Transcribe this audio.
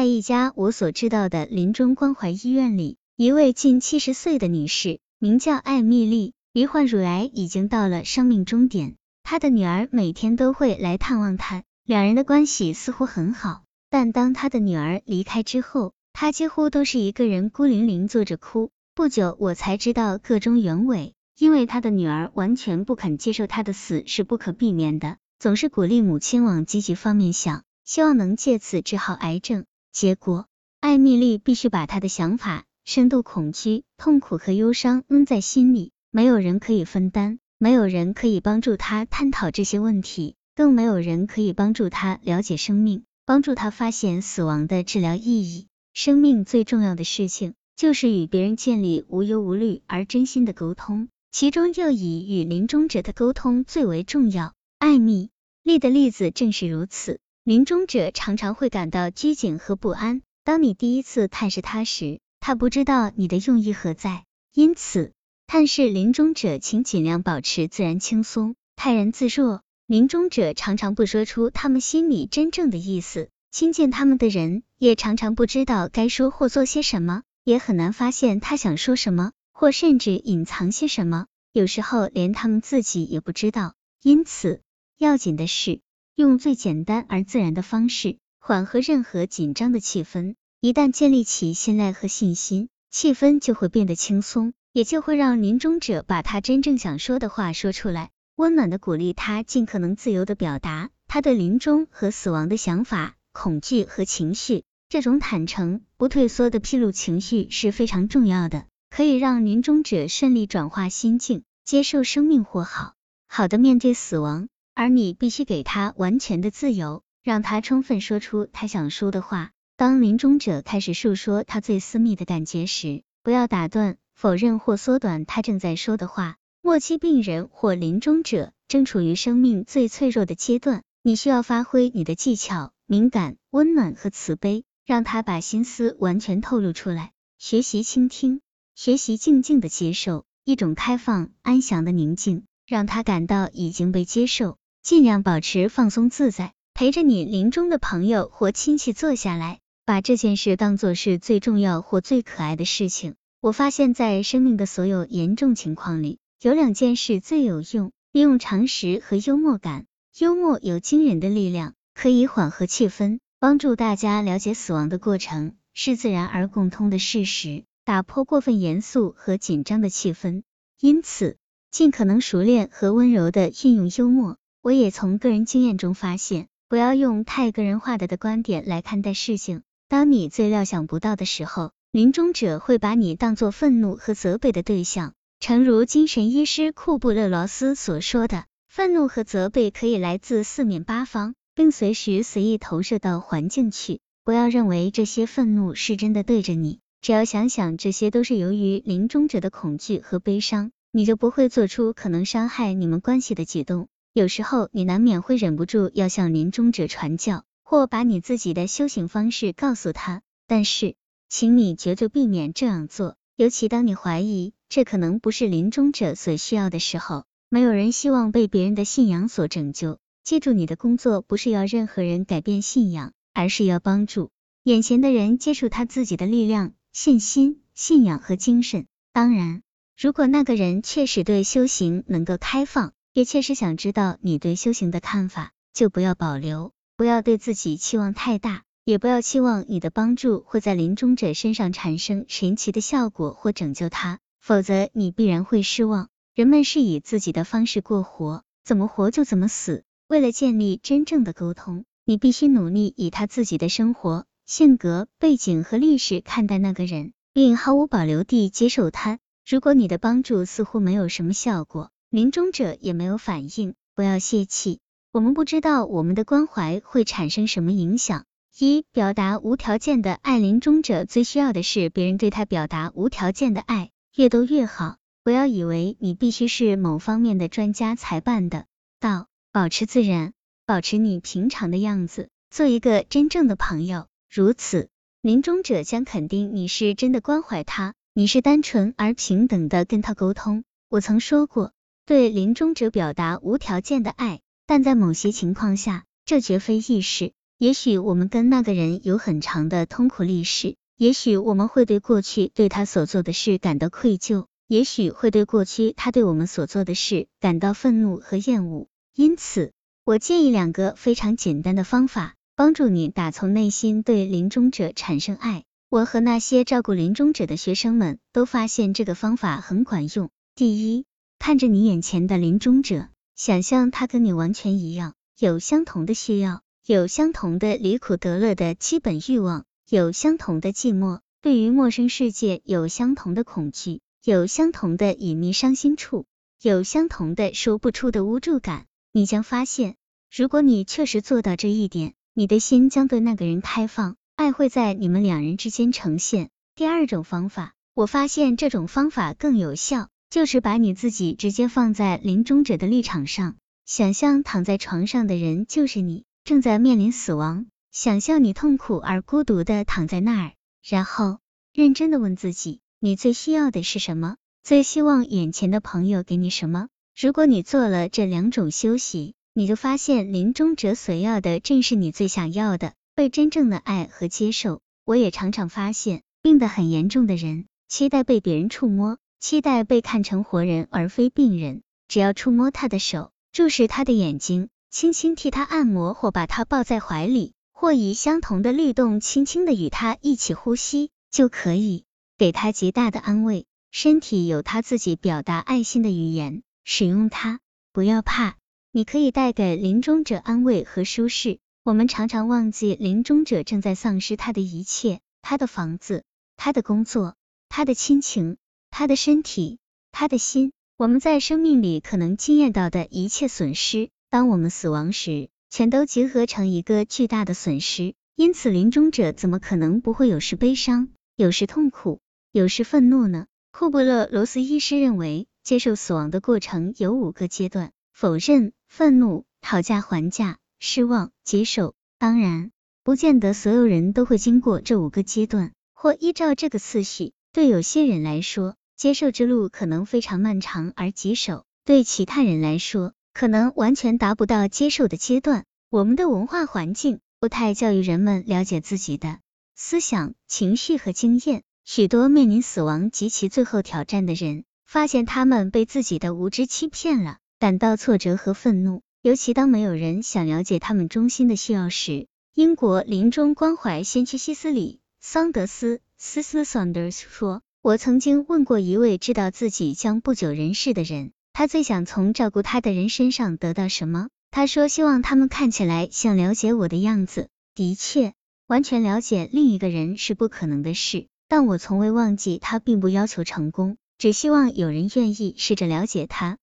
在一家我所知道的临终关怀医院里，一位近七十岁的女士，名叫艾米丽，罹患乳癌已经到了生命终点。她的女儿每天都会来探望她，两人的关系似乎很好。但当她的女儿离开之后，她几乎都是一个人孤零零坐着哭。不久，我才知道个中原委，因为她的女儿完全不肯接受她的死是不可避免的，总是鼓励母亲往积极方面想，希望能借此治好癌症。结果，艾米丽必须把她的想法、深度恐惧、痛苦和忧伤闷在心里，没有人可以分担，没有人可以帮助她探讨这些问题，更没有人可以帮助她了解生命，帮助她发现死亡的治疗意义。生命最重要的事情。就是与别人建立无忧无虑而真心的沟通，其中又以与临终者的沟通最为重要。艾米丽的例子正是如此。临终者常常会感到拘谨和不安。当你第一次探视他时，他不知道你的用意何在。因此，探视临终者，请尽量保持自然轻松，泰然自若。临终者常常不说出他们心里真正的意思，亲近他们的人也常常不知道该说或做些什么。也很难发现他想说什么，或甚至隐藏些什么，有时候连他们自己也不知道。因此，要紧的是用最简单而自然的方式缓和任何紧张的气氛。一旦建立起信赖和信心，气氛就会变得轻松，也就会让临终者把他真正想说的话说出来，温暖的鼓励他尽可能自由的表达他对临终和死亡的想法、恐惧和情绪。这种坦诚、不退缩的披露情绪是非常重要的，可以让临终者顺利转化心境，接受生命或好好的面对死亡。而你必须给他完全的自由，让他充分说出他想说的话。当临终者开始诉说他最私密的感觉时，不要打断、否认或缩短他正在说的话。末期病人或临终者正处于生命最脆弱的阶段，你需要发挥你的技巧、敏感、温暖和慈悲。让他把心思完全透露出来，学习倾听，学习静静的接受，一种开放、安详的宁静，让他感到已经被接受。尽量保持放松自在，陪着你临终的朋友或亲戚坐下来，把这件事当做是最重要或最可爱的事情。我发现，在生命的所有严重情况里，有两件事最有用：利用常识和幽默感。幽默有惊人的力量，可以缓和气氛。帮助大家了解死亡的过程是自然而共通的事实，打破过分严肃和紧张的气氛。因此，尽可能熟练和温柔的运用幽默。我也从个人经验中发现，不要用太个人化的的观点来看待事情。当你最料想不到的时候，临终者会把你当作愤怒和责备的对象。诚如精神医师库布勒罗斯所说的，愤怒和责备可以来自四面八方。并随时随意投射到环境去，不要认为这些愤怒是真的对着你，只要想想这些都是由于临终者的恐惧和悲伤，你就不会做出可能伤害你们关系的举动。有时候你难免会忍不住要向临终者传教，或把你自己的修行方式告诉他，但是，请你绝对避免这样做，尤其当你怀疑这可能不是临终者所需要的时候。没有人希望被别人的信仰所拯救。记住，你的工作不是要任何人改变信仰，而是要帮助眼前的人接触他自己的力量、信心、信仰和精神。当然，如果那个人确实对修行能够开放，也确实想知道你对修行的看法，就不要保留。不要对自己期望太大，也不要期望你的帮助会在临终者身上产生神奇的效果或拯救他，否则你必然会失望。人们是以自己的方式过活，怎么活就怎么死。为了建立真正的沟通，你必须努力以他自己的生活、性格、背景和历史看待那个人，并毫无保留地接受他。如果你的帮助似乎没有什么效果，临终者也没有反应，不要泄气。我们不知道我们的关怀会产生什么影响。一、表达无条件的爱，临终者最需要的是别人对他表达无条件的爱，越多越好。不要以为你必须是某方面的专家才办的到。保持自然，保持你平常的样子，做一个真正的朋友。如此，临终者将肯定你是真的关怀他，你是单纯而平等的跟他沟通。我曾说过，对临终者表达无条件的爱，但在某些情况下，这绝非易事。也许我们跟那个人有很长的痛苦历史，也许我们会对过去对他所做的事感到愧疚，也许会对过去他对我们所做的事感到愤怒和厌恶。因此，我建议两个非常简单的方法，帮助你打从内心对临终者产生爱。我和那些照顾临终者的学生们都发现这个方法很管用。第一，看着你眼前的临终者，想象他跟你完全一样，有相同的需要。有相同的离苦得乐的基本欲望，有相同的寂寞，对于陌生世界有相同的恐惧，有相同的隐秘伤心处，有相同的说不出的无助感。你将发现，如果你确实做到这一点，你的心将对那个人开放，爱会在你们两人之间呈现。第二种方法，我发现这种方法更有效，就是把你自己直接放在临终者的立场上，想象躺在床上的人就是你。正在面临死亡，想象你痛苦而孤独的躺在那儿，然后认真的问自己，你最需要的是什么？最希望眼前的朋友给你什么？如果你做了这两种休息，你就发现临终者所要的正是你最想要的，被真正的爱和接受。我也常常发现，病得很严重的人，期待被别人触摸，期待被看成活人而非病人。只要触摸他的手，注视他的眼睛。轻轻替他按摩，或把他抱在怀里，或以相同的律动轻轻的与他一起呼吸，就可以给他极大的安慰。身体有他自己表达爱心的语言，使用它，不要怕。你可以带给临终者安慰和舒适。我们常常忘记，临终者正在丧失他的一切：他的房子、他的工作、他的亲情、他的身体、他的心。我们在生命里可能经验到的一切损失。当我们死亡时，全都结合成一个巨大的损失。因此，临终者怎么可能不会有时悲伤，有时痛苦，有时愤怒呢？库布勒罗斯医师认为，接受死亡的过程有五个阶段：否认、愤怒、讨价还价、失望、接受。当然，不见得所有人都会经过这五个阶段，或依照这个次序。对有些人来说，接受之路可能非常漫长而棘手；对其他人来说，可能完全达不到接受的阶段。我们的文化环境不太教育人们了解自己的思想、情绪和经验。许多面临死亡及其最后挑战的人，发现他们被自己的无知欺骗了，感到挫折和愤怒。尤其当没有人想了解他们中心的需要时。英国临终关怀先驱西斯里桑德斯斯斯 Saunders 说：“我曾经问过一位知道自己将不久人世的人。”他最想从照顾他的人身上得到什么？他说希望他们看起来像了解我的样子。的确，完全了解另一个人是不可能的事，但我从未忘记他并不要求成功，只希望有人愿意试着了解他。